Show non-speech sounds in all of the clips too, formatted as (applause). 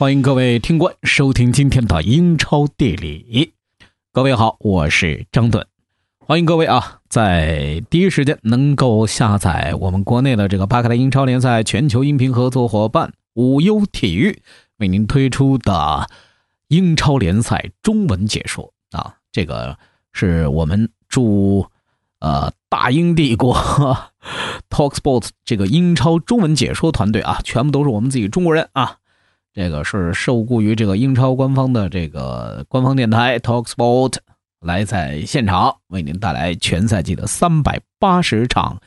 欢迎各位听官收听今天的英超地理。各位好，我是张顿。欢迎各位啊，在第一时间能够下载我们国内的这个巴克莱英超联赛全球音频合作伙伴无忧体育为您推出的英超联赛中文解说啊，这个是我们驻呃大英帝国 (laughs) talk sports 这个英超中文解说团队啊，全部都是我们自己中国人啊。这个是受雇于这个英超官方的这个官方电台 Talksport，来在现场为您带来全赛季的三百八十场、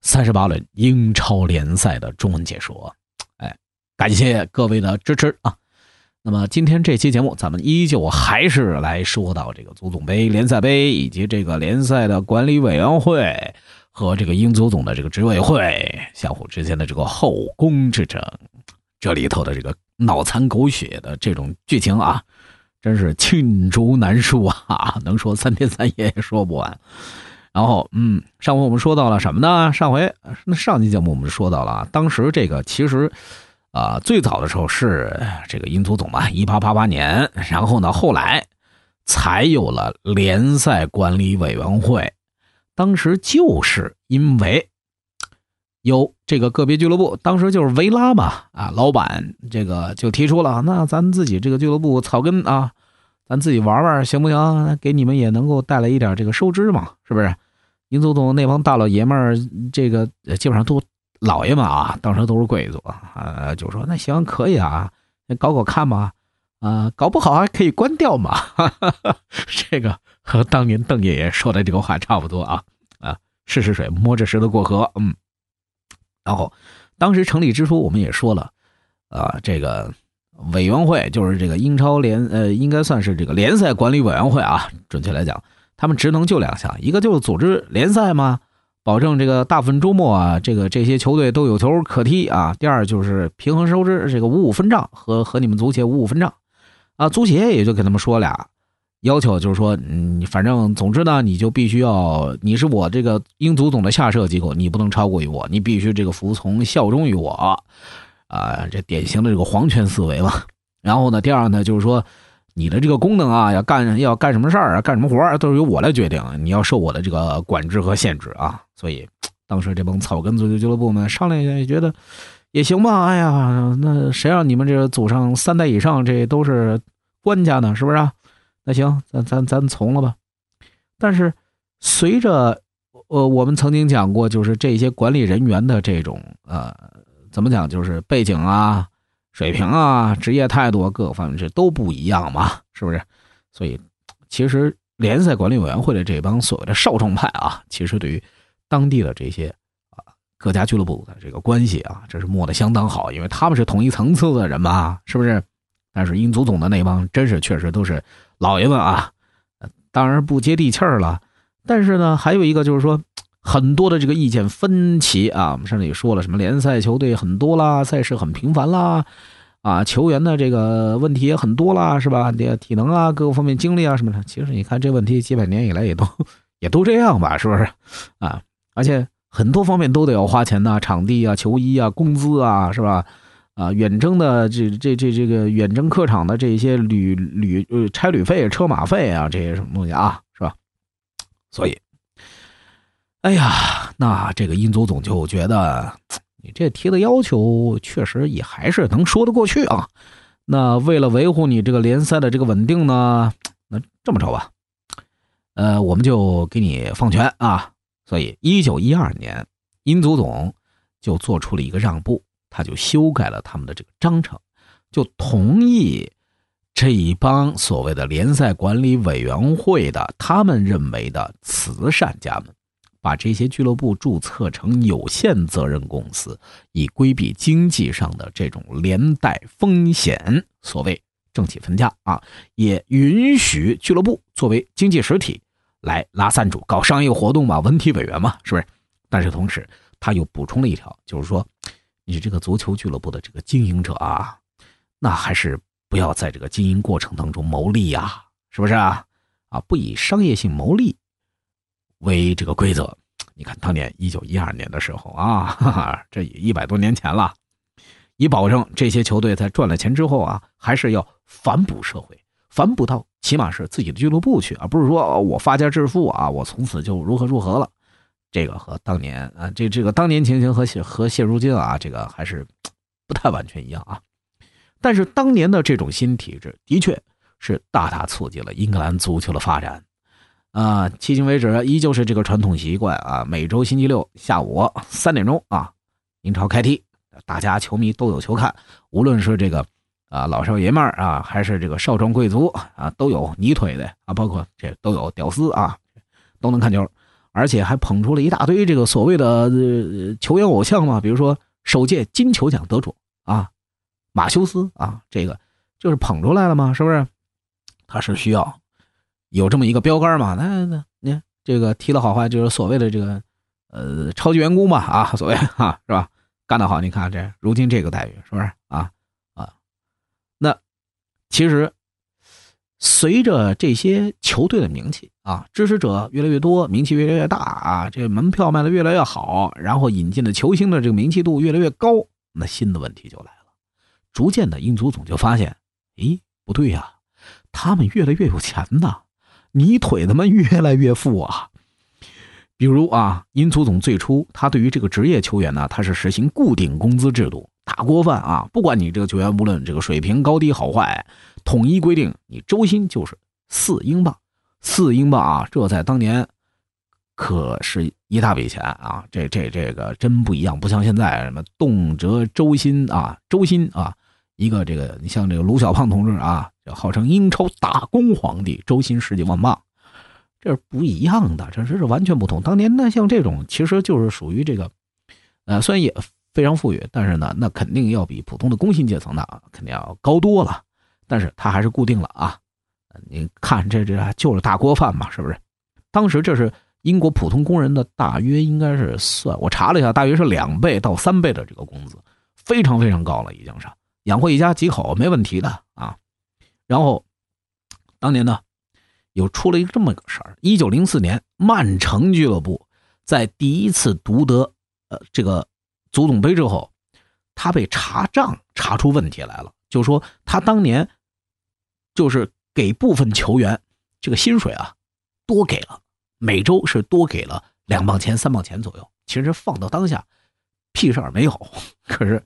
三十八轮英超联赛的中文解说。哎，感谢各位的支持啊！那么今天这期节目，咱们依旧还是来说到这个足总杯、联赛杯以及这个联赛的管理委员会和这个英足总的这个执委会相互之间的这个后宫之争。这里头的这个脑残狗血的这种剧情啊，真是罄竹难书啊，(laughs) 能说三天三夜也说不完。然后，嗯，上回我们说到了什么呢？上回那上期节目我们说到了，当时这个其实啊，最早的时候是这个英足总嘛，一八八八年，然后呢，后来才有了联赛管理委员会。当时就是因为。有这个个别俱乐部，当时就是维拉嘛，啊，老板这个就提出了，那咱自己这个俱乐部草根啊，咱自己玩玩行不行？给你们也能够带来一点这个收支嘛，是不是？英足总那帮大老爷们儿，这个基本上都老爷们啊，当时都是贵族啊，就说那行可以啊，那搞搞看嘛，啊，搞不好还可以关掉嘛，哈哈哈这个和当年邓爷爷说的这个话差不多啊，啊，试试水，摸着石头过河，嗯。然后，当时成立之初，我们也说了，啊，这个委员会就是这个英超联，呃，应该算是这个联赛管理委员会啊。准确来讲，他们职能就两项，一个就是组织联赛嘛，保证这个大部分周末啊，这个这些球队都有球可踢啊。第二就是平衡收支，这个五五分账和和你们足协五五分账，啊，足协也就给他们说俩。要求就是说，嗯，反正总之呢，你就必须要，你是我这个英足总的下设机构，你不能超过于我，你必须这个服从效忠于我，啊，这典型的这个皇权思维嘛。(laughs) 然后呢，第二呢，就是说，你的这个功能啊，要干要干什么事儿啊，干什么活儿都是由我来决定，你要受我的这个管制和限制啊。所以，当时这帮草根足球俱乐部们商量一下，也觉得也行吧。哎呀，那谁让你们这祖上三代以上这都是官家呢，是不是？啊那行，咱咱咱从了吧。但是随着呃，我们曾经讲过，就是这些管理人员的这种呃，怎么讲，就是背景啊、水平啊、职业态度各个方面这都不一样嘛，是不是？所以其实联赛管理委员会的这帮所谓的少壮派啊，其实对于当地的这些啊各家俱乐部的这个关系啊，这是摸得相当好，因为他们是同一层次的人嘛，是不是？但是英足总的那帮真是确实都是。老爷们啊，当然不接地气儿了。但是呢，还有一个就是说，很多的这个意见分歧啊。我们上次也说了，什么联赛球队很多啦，赛事很频繁啦，啊，球员的这个问题也很多啦，是吧？这体能啊，各个方面精力啊什么的。其实你看这问题几百年以来也都 (laughs) 也都这样吧，是不是？啊，而且很多方面都得要花钱呐，场地啊、球衣啊、工资啊，是吧？啊，远征的这这这这个远征客场的这些旅旅呃差旅费、车马费啊，这些什么东西啊，是吧？所以，哎呀，那这个英足总就觉得你这提的要求确实也还是能说得过去啊。那为了维护你这个联赛的这个稳定呢，那这么着吧，呃，我们就给你放权啊。所以，一九一二年，英足总就做出了一个让步。他就修改了他们的这个章程，就同意这一帮所谓的联赛管理委员会的他们认为的慈善家们，把这些俱乐部注册成有限责任公司，以规避经济上的这种连带风险。所谓政企分家啊，也允许俱乐部作为经济实体来拉赞助、搞商业活动嘛，文体委员嘛，是不是？但是同时他又补充了一条，就是说。你这个足球俱乐部的这个经营者啊，那还是不要在这个经营过程当中牟利呀，是不是啊？啊，不以商业性牟利为这个规则。你看，当年一九一二年的时候啊，哈哈，这一百多年前了，以保证这些球队在赚了钱之后啊，还是要反哺社会，反哺到起码是自己的俱乐部去，而不是说我发家致富啊，我从此就如何如何了。这个和当年啊，这这个当年情形和现和现如今啊，这个还是不太完全一样啊。但是当年的这种新体制，的确是大大促进了英格兰足球的发展啊。迄今为止，依旧是这个传统习惯啊，每周星期六下午三点钟啊，英超开踢，大家球迷都有球看，无论是这个啊老少爷们儿啊，还是这个少壮贵族啊，都有泥腿的啊，包括这都有屌丝啊，都能看球。而且还捧出了一大堆这个所谓的球员偶像嘛，比如说首届金球奖得主啊，马修斯啊，这个就是捧出来了嘛，是不是？他是需要有这么一个标杆嘛？那那你看这个踢的好坏，就是所谓的这个呃超级员工吧啊，所谓啊是吧？干得好，你看这如今这个待遇是不是啊啊？那其实。随着这些球队的名气啊，支持者越来越多，名气越来越大啊，这门票卖的越来越好，然后引进的球星的这个名气度越来越高，那新的问题就来了。逐渐的，英足总就发现，咦，不对呀，他们越来越有钱呐，你腿他妈越来越富啊。比如啊，英足总最初他对于这个职业球员呢，他是实行固定工资制度。大锅饭啊！不管你这个球员无论这个水平高低好坏，统一规定你周薪就是四英镑，四英镑啊！这在当年可是一大笔钱啊！这这这个真不一样，不像现在什么动辄周薪啊，周薪啊！一个这个你像这个卢小胖同志啊，号称英超打工皇帝，周薪十几万镑，这是不一样的，这这是完全不同。当年呢，像这种其实就是属于这个，呃，虽然也。非常富裕，但是呢，那肯定要比普通的工薪阶层呢，肯定要高多了。但是他还是固定了啊。你看这这就是大锅饭嘛，是不是？当时这是英国普通工人的大约应该是算，我查了一下，大约是两倍到三倍的这个工资，非常非常高了，已经是养活一家几口没问题的啊。然后当年呢，又出了一个这么个事儿：一九零四年，曼城俱乐部在第一次夺得呃这个。足总杯之后，他被查账查出问题来了，就说他当年就是给部分球员这个薪水啊多给了，每周是多给了两磅钱、三磅钱左右。其实放到当下，屁事儿没有。可是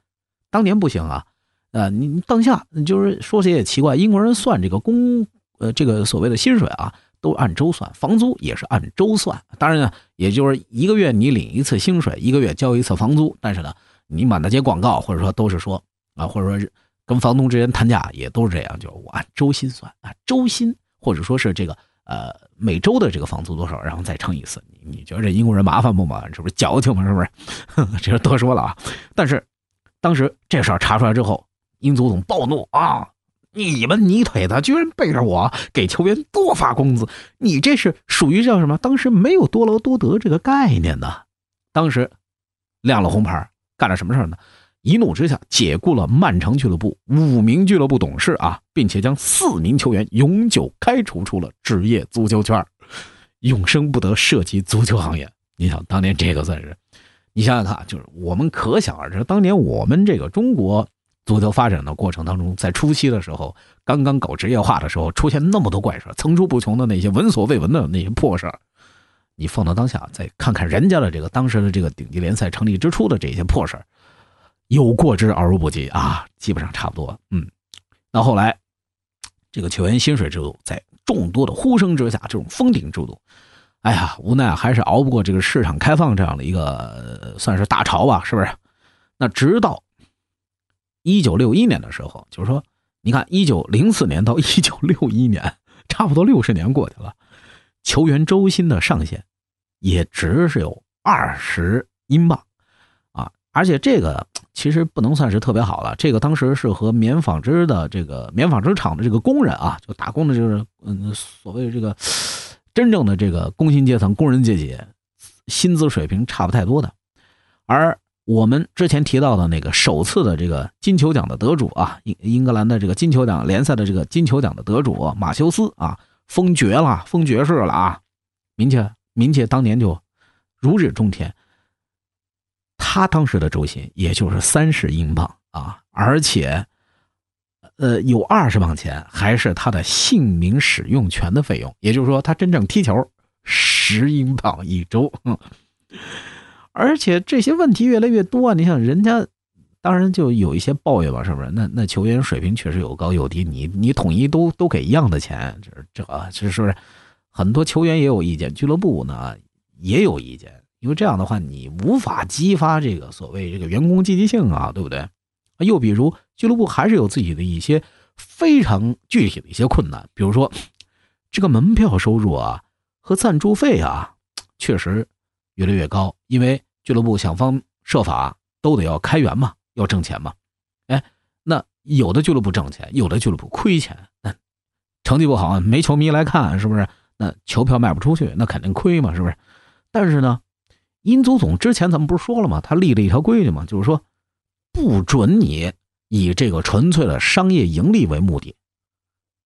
当年不行啊，呃，你当下就是说谁也奇怪，英国人算这个工呃这个所谓的薪水啊。都按周算，房租也是按周算。当然呢，也就是一个月你领一次薪水，一个月交一次房租。但是呢，你满大街广告，或者说都是说啊，或者说是跟房东之间谈价，也都是这样，就我按周薪算啊，周薪或者说是这个呃每周的这个房租多少，然后再乘以四。你你觉得这英国人麻烦不嘛？这？不是矫情嘛？是不是？(laughs) 这多说了啊。但是当时这事儿查出来之后，英足总暴怒啊。你们泥腿子居然背着我给球员多发工资，你这是属于叫什么？当时没有多劳多得这个概念呢。当时亮了红牌，干了什么事呢？一怒之下解雇了曼城俱乐部五名俱乐部董事啊，并且将四名球员永久开除出了职业足球圈，永生不得涉及足球行业。你想当年这个算是，你想想看，就是我们可想而知，当年我们这个中国。足球发展的过程当中，在初期的时候，刚刚搞职业化的时候，出现那么多怪事层出不穷的那些闻所未闻的那些破事你放到当下，再看看人家的这个当时的这个顶级联赛成立之初的这些破事有过之而无不及啊，基本上差不多。嗯，那后来这个球员薪水制度在众多的呼声之下，这种封顶制度，哎呀，无奈还是熬不过这个市场开放这样的一个算是大潮吧，是不是？那直到。一九六一年的时候，就是说，你看，一九零四年到一九六一年，差不多六十年过去了，球员周薪的上限也只是有二十英镑！而且这个其实不能算是特别好了，这个当时是和棉纺织的这个棉纺织厂的这个工人啊，就打工的，就是嗯，所谓这个真正的这个工薪阶层、工人阶级薪资水平差不太多的，而。我们之前提到的那个首次的这个金球奖的得主啊，英英格兰的这个金球奖联赛的这个金球奖的得主马修斯啊，封爵了，封爵士了啊，名气名气当年就如日中天。他当时的周薪也就是三十英镑啊，而且，呃，有二十磅钱还是他的姓名使用权的费用，也就是说，他真正踢球十英镑一周。(laughs) 而且这些问题越来越多啊，你想人家。当然，就有一些抱怨吧，是不是？那那球员水平确实有高有低，你你统一都都给一样的钱，这这这是不是？很多球员也有意见，俱乐部呢也有意见，因为这样的话，你无法激发这个所谓这个员工积极性啊，对不对？又比如，俱乐部还是有自己的一些非常具体的一些困难，比如说这个门票收入啊和赞助费啊，确实越来越高，因为俱乐部想方设法都得要开源嘛。要挣钱嘛？哎，那有的俱乐部挣钱，有的俱乐部亏钱。那成绩不好，没球迷来看，是不是？那球票卖不出去，那肯定亏嘛，是不是？但是呢，英足总之前咱们不是说了吗？他立了一条规矩嘛，就是说不准你以这个纯粹的商业盈利为目的。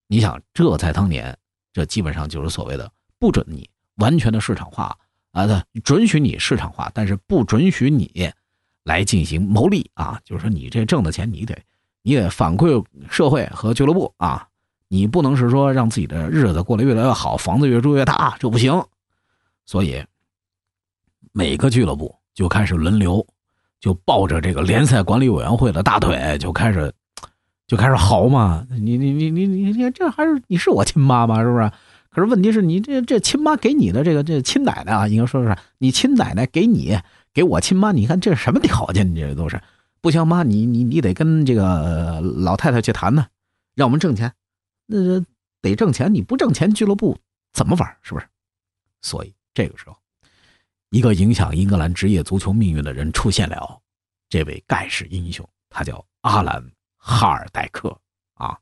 你想，这在当年，这基本上就是所谓的不准你完全的市场化啊，准许你市场化，但是不准许你。来进行牟利啊，就是说你这挣的钱，你得你得反馈社会和俱乐部啊，你不能是说让自己的日子过得越来越好，房子越住越大，这不行。所以每个俱乐部就开始轮流，就抱着这个联赛管理委员会的大腿，就开始就开始嚎嘛。你你你你你你这还是你是我亲妈吗？是不是？可是问题是你这这亲妈给你的这个这亲奶奶啊，应该说是你亲奶奶给你。给我亲妈，你看这是什么条件？你这都是不行，妈，你你你得跟这个老太太去谈呢，让我们挣钱。那得挣钱，你不挣钱，俱乐部怎么玩？是不是？所以这个时候，一个影响英格兰职业足球命运的人出现了，这位盖世英雄，他叫阿兰·哈尔代克啊。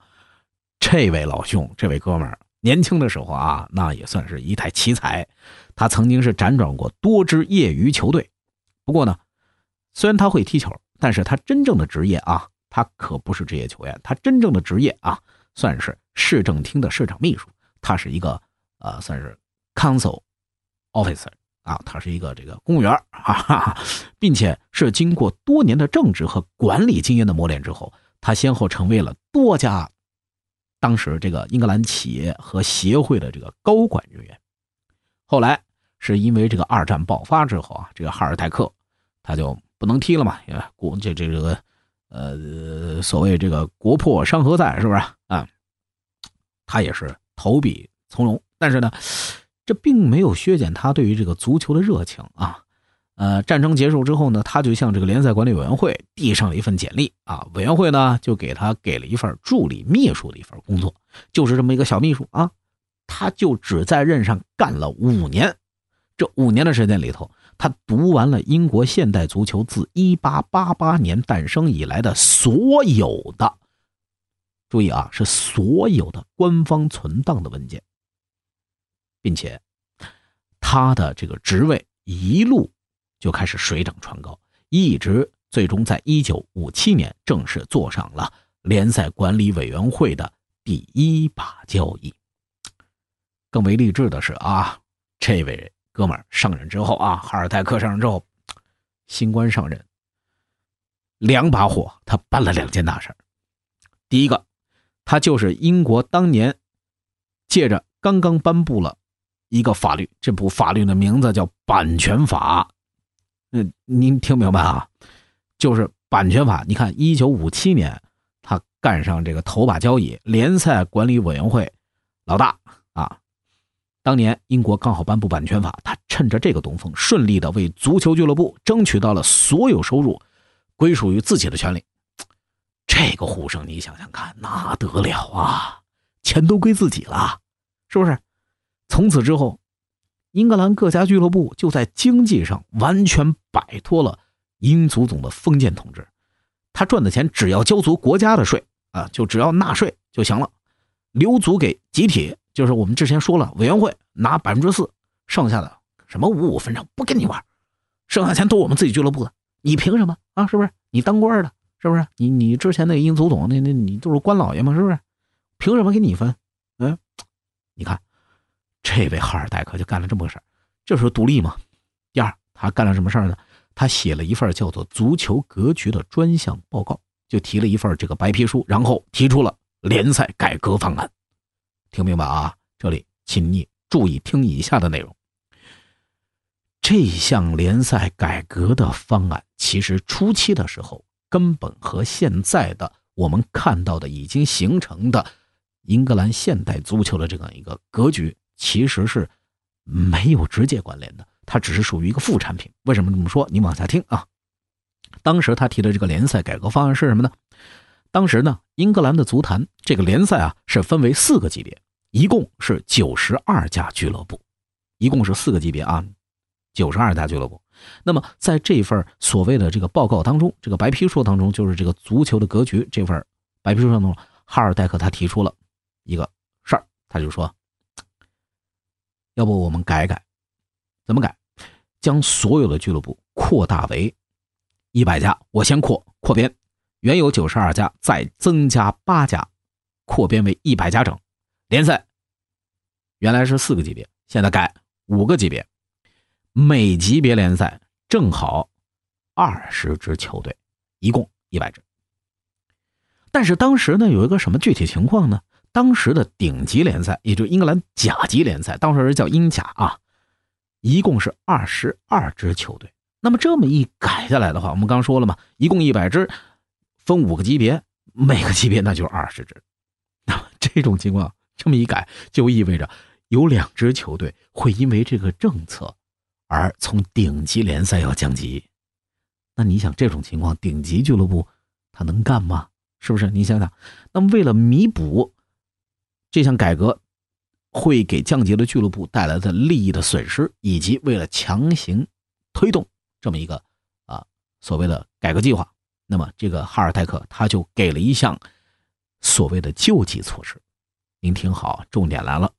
这位老兄，这位哥们儿，年轻的时候啊，那也算是一代奇才。他曾经是辗转过多支业余球队。不过呢，虽然他会踢球，但是他真正的职业啊，他可不是职业球员，他真正的职业啊，算是市政厅的市长秘书，他是一个呃，算是 council officer 啊，他是一个这个公务员啊，并且是经过多年的政治和管理经验的磨练之后，他先后成为了多家当时这个英格兰企业和协会的这个高管人员，后来是因为这个二战爆发之后啊，这个哈尔代克。他就不能踢了嘛？国这这这个，呃，所谓这个国破山河在，是不是啊？他也是投笔从戎，但是呢，这并没有削减他对于这个足球的热情啊。呃，战争结束之后呢，他就向这个联赛管理委员会递上了一份简历啊，委员会呢就给他给了一份助理秘书的一份工作，就是这么一个小秘书啊。他就只在任上干了五年，这五年的时间里头。他读完了英国现代足球自1888年诞生以来的所有的，注意啊，是所有的官方存档的文件，并且他的这个职位一路就开始水涨船高，一直最终在1957年正式坐上了联赛管理委员会的第一把交椅。更为励志的是啊，这位。哥们上任之后啊，哈尔代克上任之后，新官上任，两把火，他办了两件大事第一个，他就是英国当年借着刚刚颁布了一个法律，这部法律的名字叫版权法。嗯，您听明白啊？就是版权法。你看，一九五七年他干上这个头把交椅，联赛管理委员会老大啊。当年英国刚好颁布版权法，他趁着这个东风，顺利的为足球俱乐部争取到了所有收入归属于自己的权利。这个呼声，你想想看，那得了啊！钱都归自己了，是不是？从此之后，英格兰各家俱乐部就在经济上完全摆脱了英足总的封建统治。他赚的钱只要交足国家的税啊，就只要纳税就行了，留足给集体。就是我们之前说了，委员会拿百分之四，剩下的什么五五分成不跟你玩，剩下钱都我们自己俱乐部的，你凭什么啊？是不是？你当官的，是不是？你你之前那个英足总那那你都是官老爷嘛，是不是？凭什么给你分？嗯，你看，这位哈尔代克就干了这么个事儿，这是独立嘛。第二，他干了什么事儿呢？他写了一份叫做《足球格局》的专项报告就提了一份这个白皮书，然后提出了联赛改革方案。听明白啊？这里，请你注意听以下的内容。这项联赛改革的方案，其实初期的时候，根本和现在的我们看到的已经形成的英格兰现代足球的这样一个格局，其实是没有直接关联的。它只是属于一个副产品。为什么这么说？你往下听啊。当时他提的这个联赛改革方案是什么呢？当时呢，英格兰的足坛这个联赛啊是分为四个级别，一共是九十二家俱乐部，一共是四个级别啊。九十二家俱乐部，那么在这份所谓的这个报告当中，这个白皮书当中，就是这个足球的格局这份白皮书当中，哈尔戴克他提出了一个事儿，他就说，要不我们改改，怎么改？将所有的俱乐部扩大为一百家，我先扩扩编，原有九十二家，再增加八家，扩编为一百家整。联赛原来是四个级别，现在改五个级别。每级别联赛正好二十支球队，一共一百支。但是当时呢，有一个什么具体情况呢？当时的顶级联赛，也就英格兰甲级联赛，当时是叫英甲啊，一共是二十二支球队。那么这么一改下来的话，我们刚说了嘛，一共一百支，分五个级别，每个级别那就是二十支。那么这种情况这么一改，就意味着有两支球队会因为这个政策。而从顶级联赛要降级，那你想这种情况，顶级俱乐部他能干吗？是不是？你想想，那么为了弥补这项改革会给降级的俱乐部带来的利益的损失，以及为了强行推动这么一个啊所谓的改革计划，那么这个哈尔泰克他就给了一项所谓的救济措施。您听好，重点来了，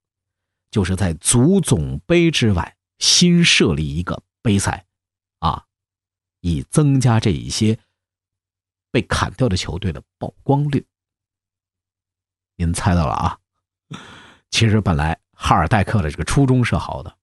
就是在足总杯之外。新设立一个杯赛，啊，以增加这一些被砍掉的球队的曝光率。您猜到了啊？(laughs) 其实本来哈尔戴克的这个初衷是好的，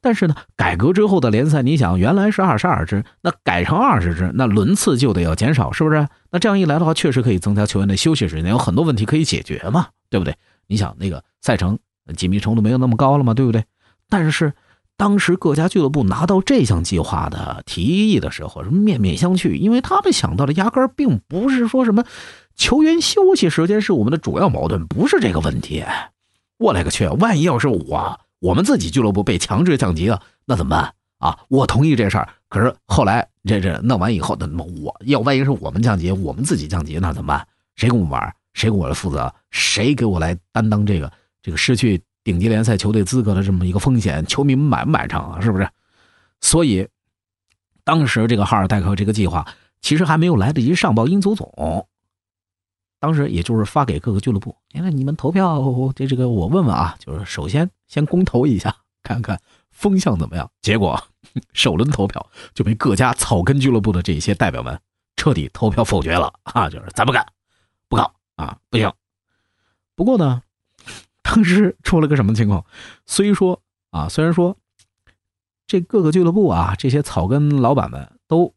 但是呢，改革之后的联赛，你想原来是二十二支，那改成二十支，那轮次就得要减少，是不是？那这样一来的话，确实可以增加球员的休息时间，有很多问题可以解决嘛，对不对？你想那个赛程紧密程度没有那么高了嘛，对不对？但是。当时各家俱乐部拿到这项计划的提议的时候，是面面相觑，因为他们想到的压根儿并不是说什么球员休息时间是我们的主要矛盾，不是这个问题。我勒个去！万一要是我我们自己俱乐部被强制降级了，那怎么办啊？我同意这事儿，可是后来这这弄完以后，那么我要万一是我们降级，我们自己降级，那怎么办？谁跟我们玩？谁给我来负责？谁给我来担当这个这个失去？顶级联赛球队资格的这么一个风险，球迷们买不买账啊？是不是？所以，当时这个哈尔戴克这个计划其实还没有来得及上报英足总，当时也就是发给各个俱乐部，你看你们投票，(laughs) 这这个我问问啊，就是首先先公投一下，看看风向怎么样。结果 (laughs) 首轮投票就被各家草根俱乐部的这些代表们彻底投票否决了啊，就是咱不干，不搞啊，不行。不过呢。(laughs) 当时出了个什么情况？虽说啊，虽然说这各个俱乐部啊，这些草根老板们都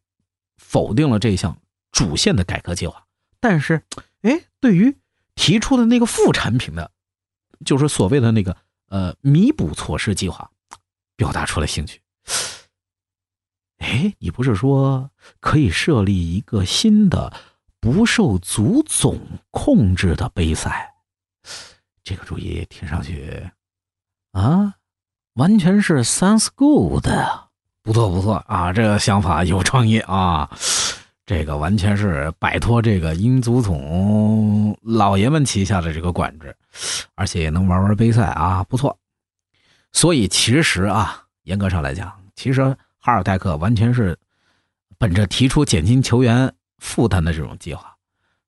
否定了这项主线的改革计划，但是，哎，对于提出的那个副产品的，就是所谓的那个呃弥补措施计划，表达出了兴趣。哎，你不是说可以设立一个新的不受足总控制的杯赛？这个主意听上去，啊，完全是 sounds good，不错不错啊，这个想法有创意啊，这个完全是摆脱这个英足总老爷们旗下的这个管制，而且也能玩玩杯赛啊，不错。所以其实啊，严格上来讲，其实哈尔代克完全是本着提出减轻球员负担的这种计划，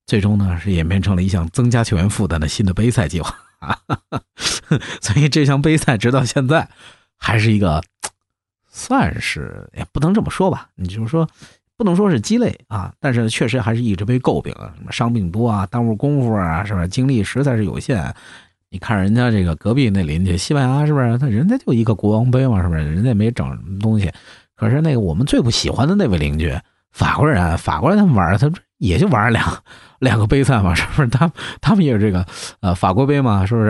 最终呢是演变成了一项增加球员负担的新的杯赛计划。啊，(laughs) 所以这项杯赛直到现在还是一个，算是也不能这么说吧。你就是说，不能说是鸡肋啊，但是确实还是一直被诟病啊，什么伤病多啊，耽误功夫啊，是吧？精力实在是有限。你看人家这个隔壁那邻居西班牙，是不是？他人家就一个国王杯嘛，是不是？人家没整什么东西。可是那个我们最不喜欢的那位邻居法国人，法国人他们玩他也就玩两两个杯赛嘛，是不是？他他们也有这个呃法国杯嘛，是不是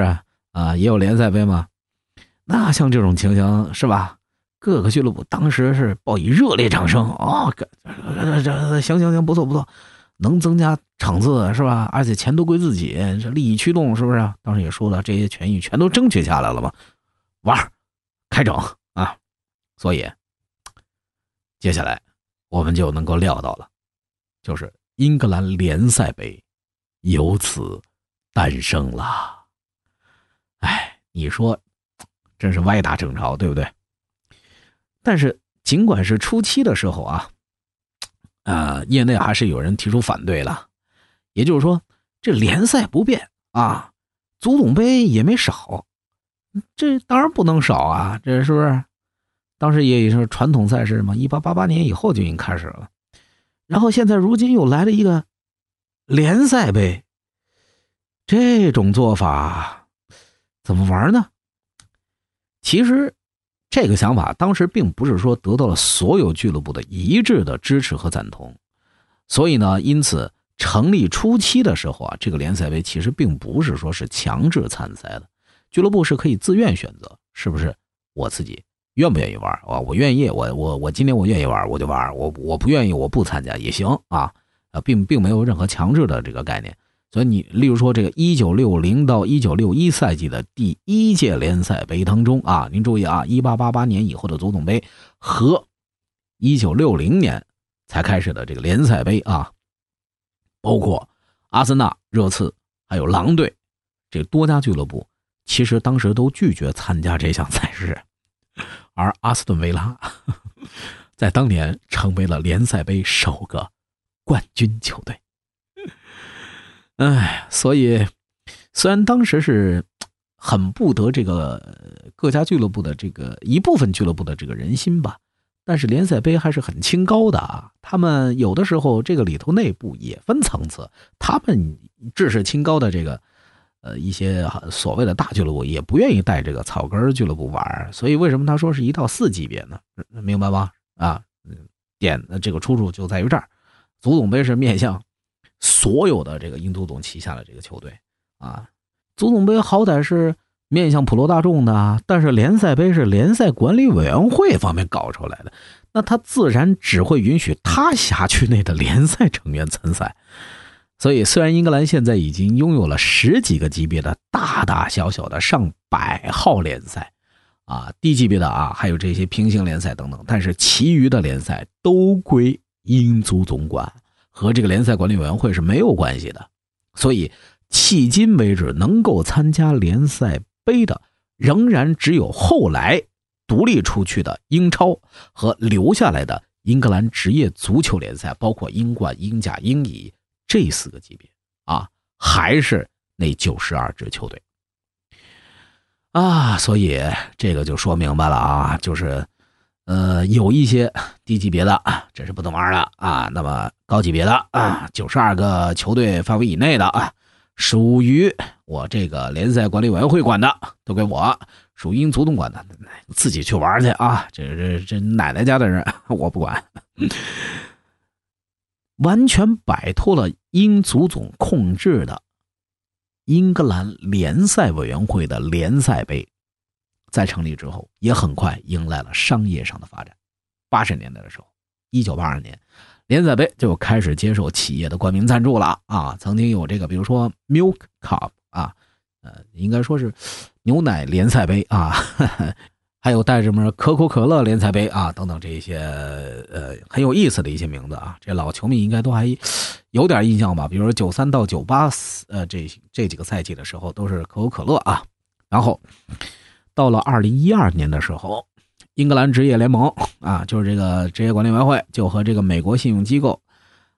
啊？也有联赛杯嘛。那像这种情形是吧？各个俱乐部当时是报以热烈掌声啊！这这行行行，不错不错，能增加场次是吧？而且钱都归自己，这利益驱动是不是？当时也说了，这些权益全都争取下来了嘛，玩开整啊！所以接下来我们就能够料到了，就是英格兰联赛杯由此诞生了。哎，你说真是歪打正着，对不对？但是，尽管是初期的时候啊，啊，业内还是有人提出反对了。也就是说，这联赛不变啊，足总杯也没少，这当然不能少啊，这是不是？当时也是传统赛事嘛，一八八八年以后就已经开始了。然后现在如今又来了一个联赛杯，这种做法怎么玩呢？其实。这个想法当时并不是说得到了所有俱乐部的一致的支持和赞同，所以呢，因此成立初期的时候啊，这个联赛杯其实并不是说是强制参赛的，俱乐部是可以自愿选择，是不是？我自己愿不愿意玩啊？我愿意，我我我今天我愿意玩，我就玩；我我不愿意，我不参加也行啊，啊，并并没有任何强制的这个概念。所以你，例如说这个一九六零到一九六一赛季的第一届联赛杯当中啊，您注意啊，一八八八年以后的足总杯和一九六零年才开始的这个联赛杯啊，包括阿森纳、热刺还有狼队这多家俱乐部，其实当时都拒绝参加这项赛事，而阿斯顿维拉 (laughs) 在当年成为了联赛杯首个冠军球队。哎，所以虽然当时是很不得这个各家俱乐部的这个一部分俱乐部的这个人心吧，但是联赛杯还是很清高的啊。他们有的时候这个里头内部也分层次，他们志士清高的这个呃一些所谓的大俱乐部也不愿意带这个草根俱乐部玩，所以为什么他说是一到四级别呢？明白吗？啊，点的这个出处就在于这儿，足总杯是面向。所有的这个英足总旗下的这个球队啊，足总杯好歹是面向普罗大众的，但是联赛杯是联赛管理委员会方面搞出来的，那他自然只会允许他辖区内的联赛成员参赛。所以，虽然英格兰现在已经拥有了十几个级别的大大小小的上百号联赛，啊，低级别的啊，还有这些平行联赛等等，但是其余的联赛都归英足总管。和这个联赛管理委员会是没有关系的，所以迄今为止能够参加联赛杯的，仍然只有后来独立出去的英超和留下来的英格兰职业足球联赛，包括英冠、英甲、英乙这四个级别啊，还是那九十二支球队啊，所以这个就说明白了啊，就是。呃，有一些低级别的啊，这是不能玩的啊。那么高级别的啊，九十二个球队范围以内的啊，属于我这个联赛管理委员会管的，都归我；属于英足总管的，自己去玩去啊。这这这奶奶家的人，我不管。完全摆脱了英足总控制的英格兰联赛委员会的联赛杯。在成立之后，也很快迎来了商业上的发展。八十年代的时候，一九八二年，联赛杯就开始接受企业的冠名赞助了啊！曾经有这个，比如说 Milk Cup 啊，呃，应该说是牛奶联赛杯啊，(laughs) 还有带什么可口可乐联赛杯啊等等这些呃很有意思的一些名字啊。这老球迷应该都还有点印象吧？比如说九三到九八呃这这几个赛季的时候，都是可口可乐啊，然后。到了二零一二年的时候，英格兰职业联盟啊，就是这个职业管理委员会，就和这个美国信用机构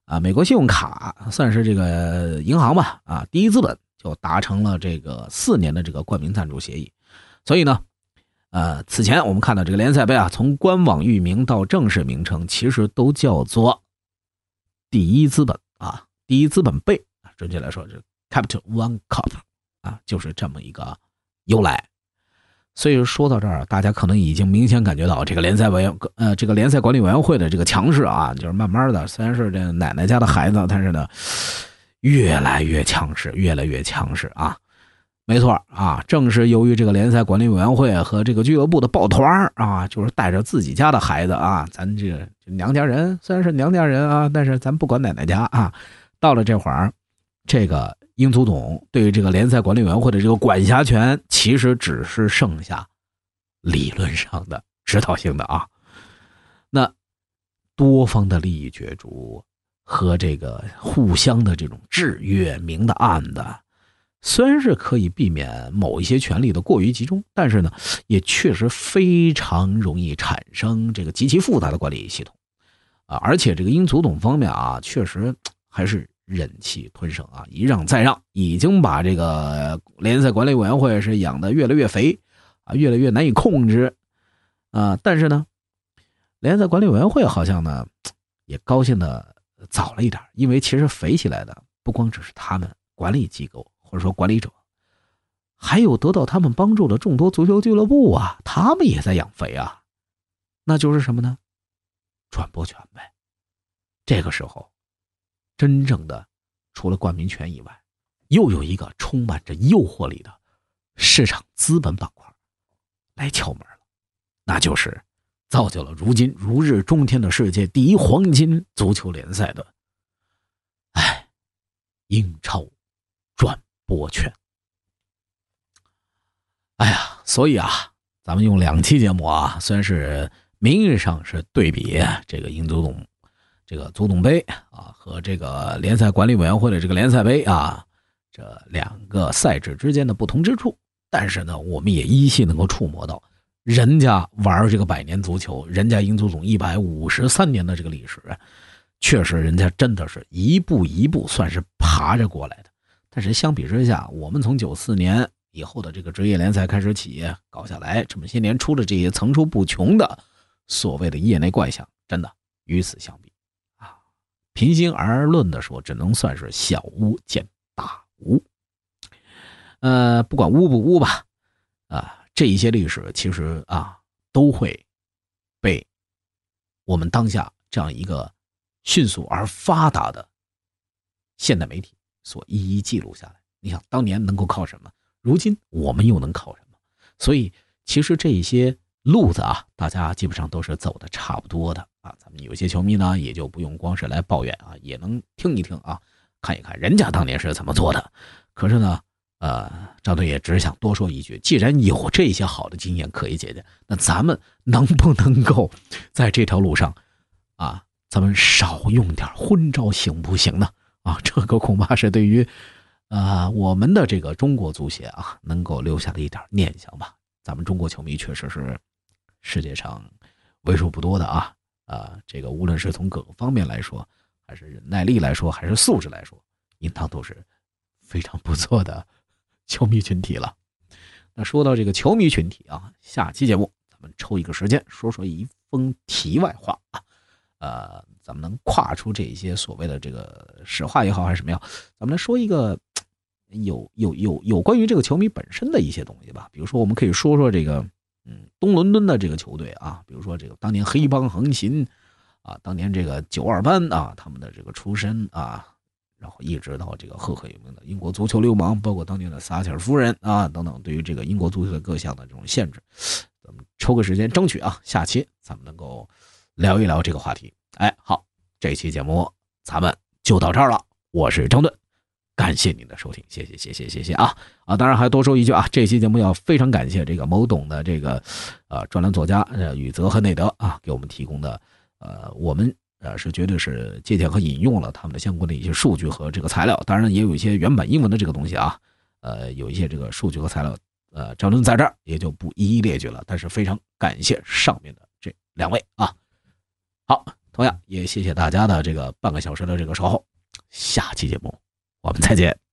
啊，美国信用卡算是这个银行吧啊，第一资本就达成了这个四年的这个冠名赞助协议。所以呢，呃，此前我们看到这个联赛杯啊，从官网域名到正式名称，其实都叫做第一资本啊，第一资本杯准确来说是 Capital One Cup 啊，就是这么一个由来。所以说到这儿，大家可能已经明显感觉到这个联赛委员呃这个联赛管理委员会的这个强势啊，就是慢慢的，虽然是这奶奶家的孩子，但是呢，越来越强势，越来越强势啊。没错啊，正是由于这个联赛管理委员会和这个俱乐部的抱团啊，就是带着自己家的孩子啊，咱这娘家人虽然是娘家人啊，但是咱不管奶奶家啊。到了这会儿，这个英足总对于这个联赛管理委员会的这个管辖权，其实只是剩下理论上的指导性的啊。那多方的利益角逐和这个互相的这种制约，明的暗的。虽然是可以避免某一些权力的过于集中，但是呢，也确实非常容易产生这个极其复杂的管理系统，啊，而且这个英足总方面啊，确实还是忍气吞声啊，一让再让，已经把这个联赛管理委员会是养的越来越肥，啊，越来越难以控制，啊，但是呢，联赛管理委员会好像呢，也高兴的早了一点，因为其实肥起来的不光只是他们管理机构。或者说管理者，还有得到他们帮助的众多足球俱乐部啊，他们也在养肥啊，那就是什么呢？转播权呗。这个时候，真正的除了冠名权以外，又有一个充满着诱惑力的市场资本板块来敲门了，那就是造就了如今如日中天的世界第一黄金足球联赛的，哎，英超转。播权，哎呀，所以啊，咱们用两期节目啊，虽然是名义上是对比这个英足总这个足总杯啊和这个联赛管理委员会的这个联赛杯啊这两个赛制之间的不同之处，但是呢，我们也依稀能够触摸到人家玩这个百年足球，人家英足总一百五十三年的这个历史，确实人家真的是一步一步算是爬着过来的。但是相比之下，我们从九四年以后的这个职业联赛开始起搞下来，这么些年出的这些层出不穷的所谓的业内怪象，真的与此相比，平心而论的说，只能算是小巫见大巫。呃，不管巫不巫吧，啊，这一些历史其实啊，都会被我们当下这样一个迅速而发达的现代媒体。所一一记录下来，你想当年能够靠什么？如今我们又能靠什么？所以其实这一些路子啊，大家基本上都是走的差不多的啊。咱们有些球迷呢，也就不用光是来抱怨啊，也能听一听啊，看一看人家当年是怎么做的。可是呢，呃，张队也只想多说一句：既然有这些好的经验可以借鉴，那咱们能不能够在这条路上啊，咱们少用点昏招行不行呢？啊，这个恐怕是对于，呃，我们的这个中国足协啊，能够留下的一点念想吧。咱们中国球迷确实是世界上为数不多的啊，啊，这个无论是从各个方面来说，还是忍耐力来说，还是素质来说，应当都是非常不错的球迷群体了。那说到这个球迷群体啊，下期节目咱们抽一个时间说说一封题外话啊。呃，咱们能跨出这些所谓的这个实话也好，还是什么样，咱们来说一个有有有有关于这个球迷本身的一些东西吧。比如说，我们可以说说这个，东伦敦的这个球队啊，比如说这个当年黑帮横行啊，当年这个九二班啊，他们的这个出身啊，然后一直到这个赫赫有名的英国足球流氓，包括当年的撒切尔夫人啊等等，对于这个英国足球的各项的这种限制，咱们抽个时间，争取啊，下期咱们能够。聊一聊这个话题，哎，好，这期节目咱们就到这儿了。我是张盾，感谢您的收听，谢谢，谢谢，谢谢啊啊！当然还多说一句啊，这期节目要非常感谢这个某懂的这个呃专栏作家呃宇泽和内德啊给我们提供的呃我们呃是绝对是借鉴和引用了他们的相关的一些数据和这个材料，当然也有一些原版英文的这个东西啊，呃有一些这个数据和材料，呃张伦在这儿也就不一一列举了，但是非常感谢上面的这两位啊。好，同样也谢谢大家的这个半个小时的这个守候，下期节目我们再见。